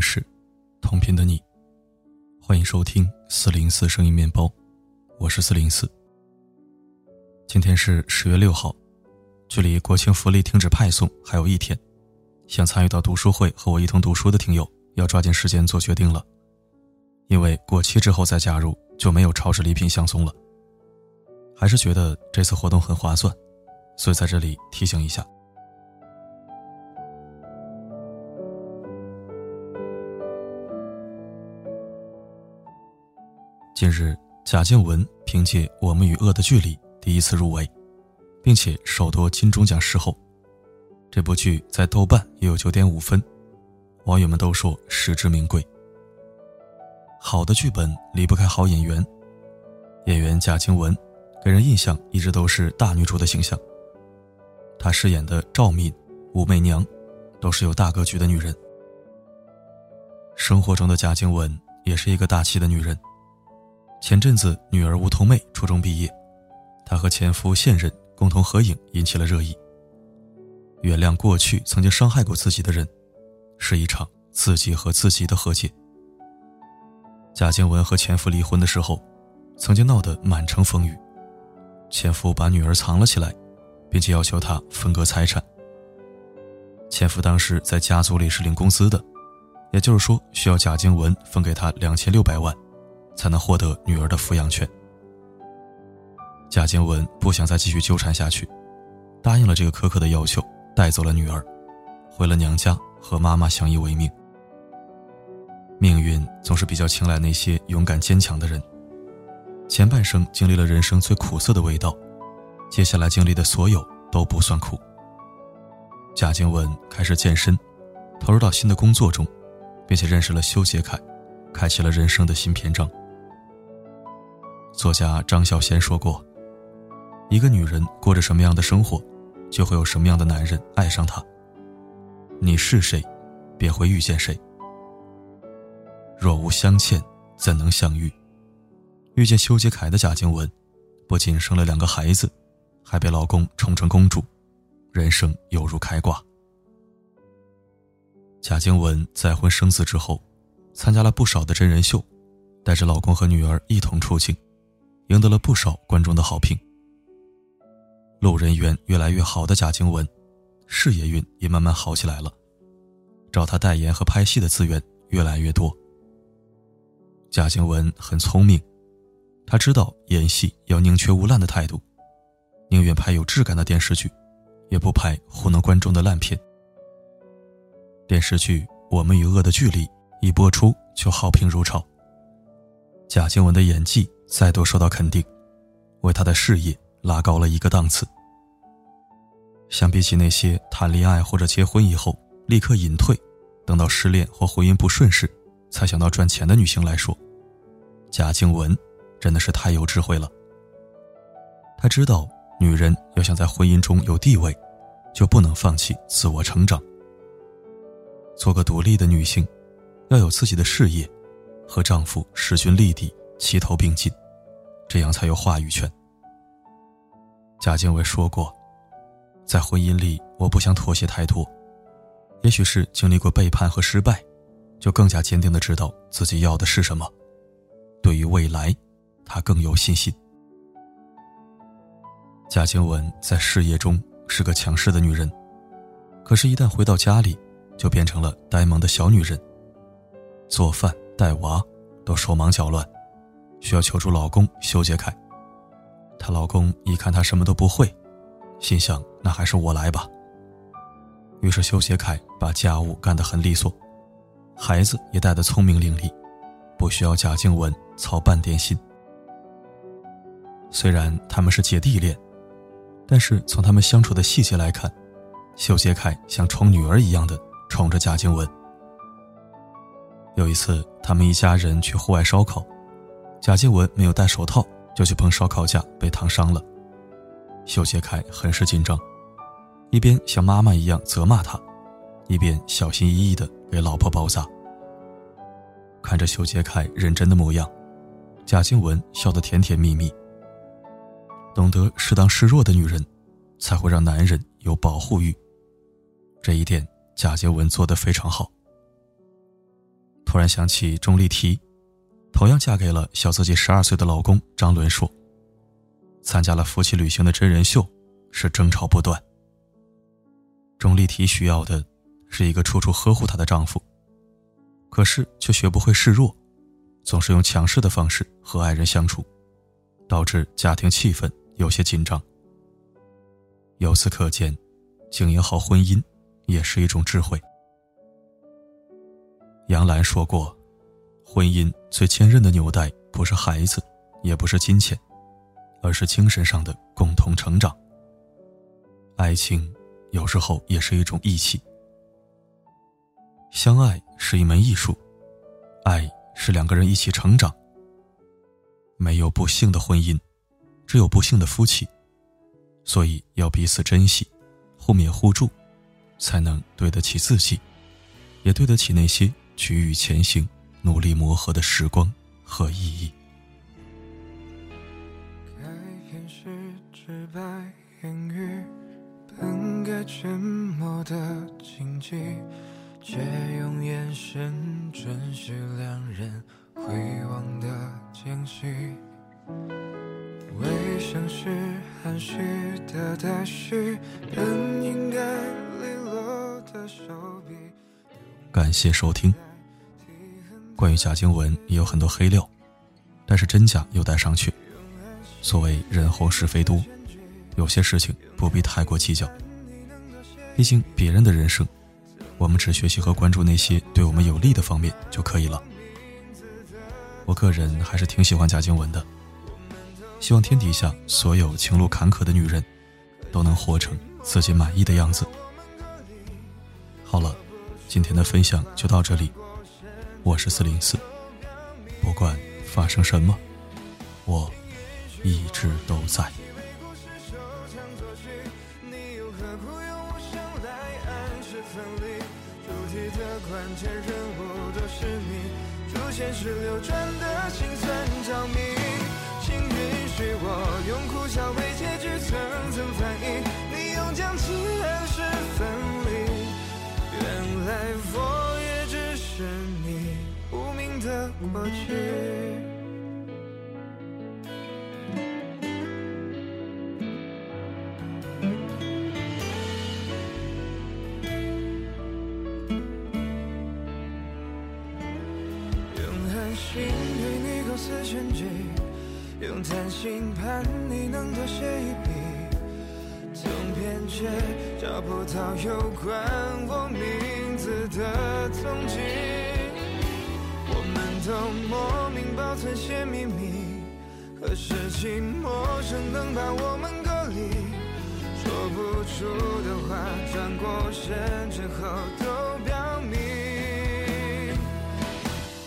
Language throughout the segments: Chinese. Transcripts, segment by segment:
是，同频的你，欢迎收听四零四声音面包，我是四零四。今天是十月六号，距离国庆福利停止派送还有一天，想参与到读书会和我一同读书的听友，要抓紧时间做决定了，因为过期之后再加入就没有超市礼品相送了。还是觉得这次活动很划算，所以在这里提醒一下。近日，贾静雯凭借《我们与恶的距离》第一次入围，并且首夺金钟奖视后。这部剧在豆瓣也有九点五分，网友们都说实至名归。好的剧本离不开好演员，演员贾静雯给人印象一直都是大女主的形象。她饰演的赵敏、武媚娘，都是有大格局的女人。生活中的贾静雯也是一个大气的女人。前阵子，女儿吴桐妹初中毕业，她和前夫现任共同合影，引起了热议。原谅过去曾经伤害过自己的人，是一场自己和自己的和解。贾静雯和前夫离婚的时候，曾经闹得满城风雨，前夫把女儿藏了起来，并且要求她分割财产。前夫当时在家族里是领工资的，也就是说，需要贾静雯分给他两千六百万。才能获得女儿的抚养权。贾静雯不想再继续纠缠下去，答应了这个苛刻的要求，带走了女儿，回了娘家和妈妈相依为命。命运总是比较青睐那些勇敢坚强的人。前半生经历了人生最苦涩的味道，接下来经历的所有都不算苦。贾静雯开始健身，投入到新的工作中，并且认识了修杰楷，开启了人生的新篇章。作家张小娴说过：“一个女人过着什么样的生活，就会有什么样的男人爱上她。你是谁，便会遇见谁。若无相欠，怎能相遇？遇见修杰楷的贾静雯，不仅生了两个孩子，还被老公宠成公主，人生犹如开挂。贾静雯再婚生子之后，参加了不少的真人秀，带着老公和女儿一同出镜。”赢得了不少观众的好评。路人缘越来越好的贾静雯，事业运也慢慢好起来了，找她代言和拍戏的资源越来越多。贾静雯很聪明，她知道演戏要宁缺毋滥的态度，宁愿拍有质感的电视剧，也不拍糊弄观众的烂片。电视剧《我们与恶的距离》一播出就好评如潮。贾静雯的演技。再度受到肯定，为他的事业拉高了一个档次。相比起那些谈恋爱或者结婚以后立刻隐退，等到失恋或婚姻不顺时才想到赚钱的女性来说，贾静雯真的是太有智慧了。她知道，女人要想在婚姻中有地位，就不能放弃自我成长。做个独立的女性，要有自己的事业，和丈夫势均力敌，齐头并进。这样才有话语权。贾静雯说过，在婚姻里，我不想妥协太多。也许是经历过背叛和失败，就更加坚定的知道自己要的是什么。对于未来，她更有信心。贾静雯在事业中是个强势的女人，可是，一旦回到家里，就变成了呆萌的小女人。做饭、带娃，都手忙脚乱。需要求助老公修杰楷，她老公一看她什么都不会，心想那还是我来吧。于是修杰楷把家务干得很利索，孩子也带得聪明伶俐，不需要贾静雯操半点心。虽然他们是姐弟恋，但是从他们相处的细节来看，修杰楷像宠女儿一样的宠着贾静雯。有一次，他们一家人去户外烧烤。贾静雯没有戴手套就去碰烧烤架，被烫伤了。修杰楷很是紧张，一边像妈妈一样责骂他，一边小心翼翼地给老婆包扎。看着修杰楷认真的模样，贾静雯笑得甜甜蜜蜜。懂得适当示弱的女人，才会让男人有保护欲。这一点，贾静雯做得非常好。突然想起钟丽缇，同样嫁给了小自己十二岁的老公张伦硕。参加了夫妻旅行的真人秀，是争吵不断。钟丽缇需要的是一个处处呵护她的丈夫，可是却学不会示弱，总是用强势的方式和爱人相处，导致家庭气氛有些紧张。由此可见，经营好婚姻也是一种智慧。杨澜说过：“婚姻最坚韧的纽带，不是孩子，也不是金钱。”而是精神上的共同成长。爱情有时候也是一种义气。相爱是一门艺术，爱是两个人一起成长。没有不幸的婚姻，只有不幸的夫妻。所以要彼此珍惜，互勉互助，才能对得起自己，也对得起那些举欲前行、努力磨合的时光和意义。白言语本该沉默的禁忌，却用眼神准许两人回望的间隙。微笑是含蓄的待续，本应该利落的手笔。感谢收听。关于贾静雯也有很多黑料，但是真假有待商榷。所谓人红是非多。有些事情不必太过计较，毕竟别人的人生，我们只学习和关注那些对我们有利的方面就可以了。我个人还是挺喜欢贾静雯的，希望天底下所有情路坎坷的女人，都能活成自己满意的样子。好了，今天的分享就到这里，我是四零四，不管发生什么，我一直都在。请允许我用苦笑为结局层层翻译，你用将其暗过去。用贪心盼你能多写一笔，总编却找不到有关我名字的踪迹。都莫名保存些秘密，可是寂寞生能把我们隔离。说不出的话，转过身之后都表明。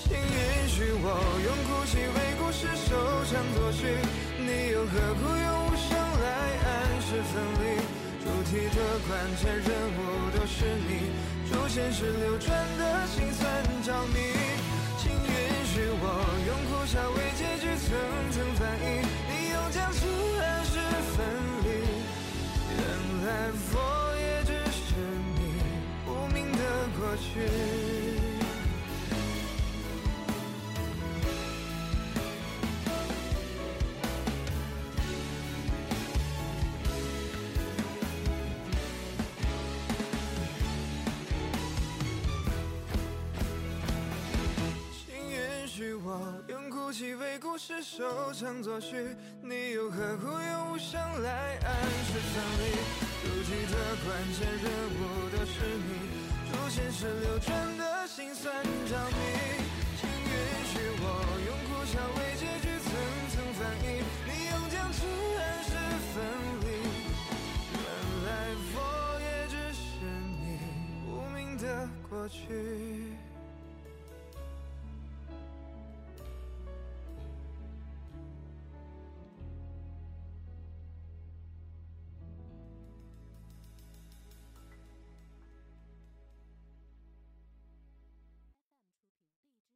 请允许我用哭泣为故事收场作序。你又何苦用无声来暗示分离？主题的关键人物都是你，主线是流转的心酸着迷。故事收场作序，你又何苦用无声来暗示分离？主题的关键人物都是你，主线是流转的心酸着迷。请允许我用苦笑为结局层层翻译，你用僵持暗示分离。原来我也只是你无名的过去。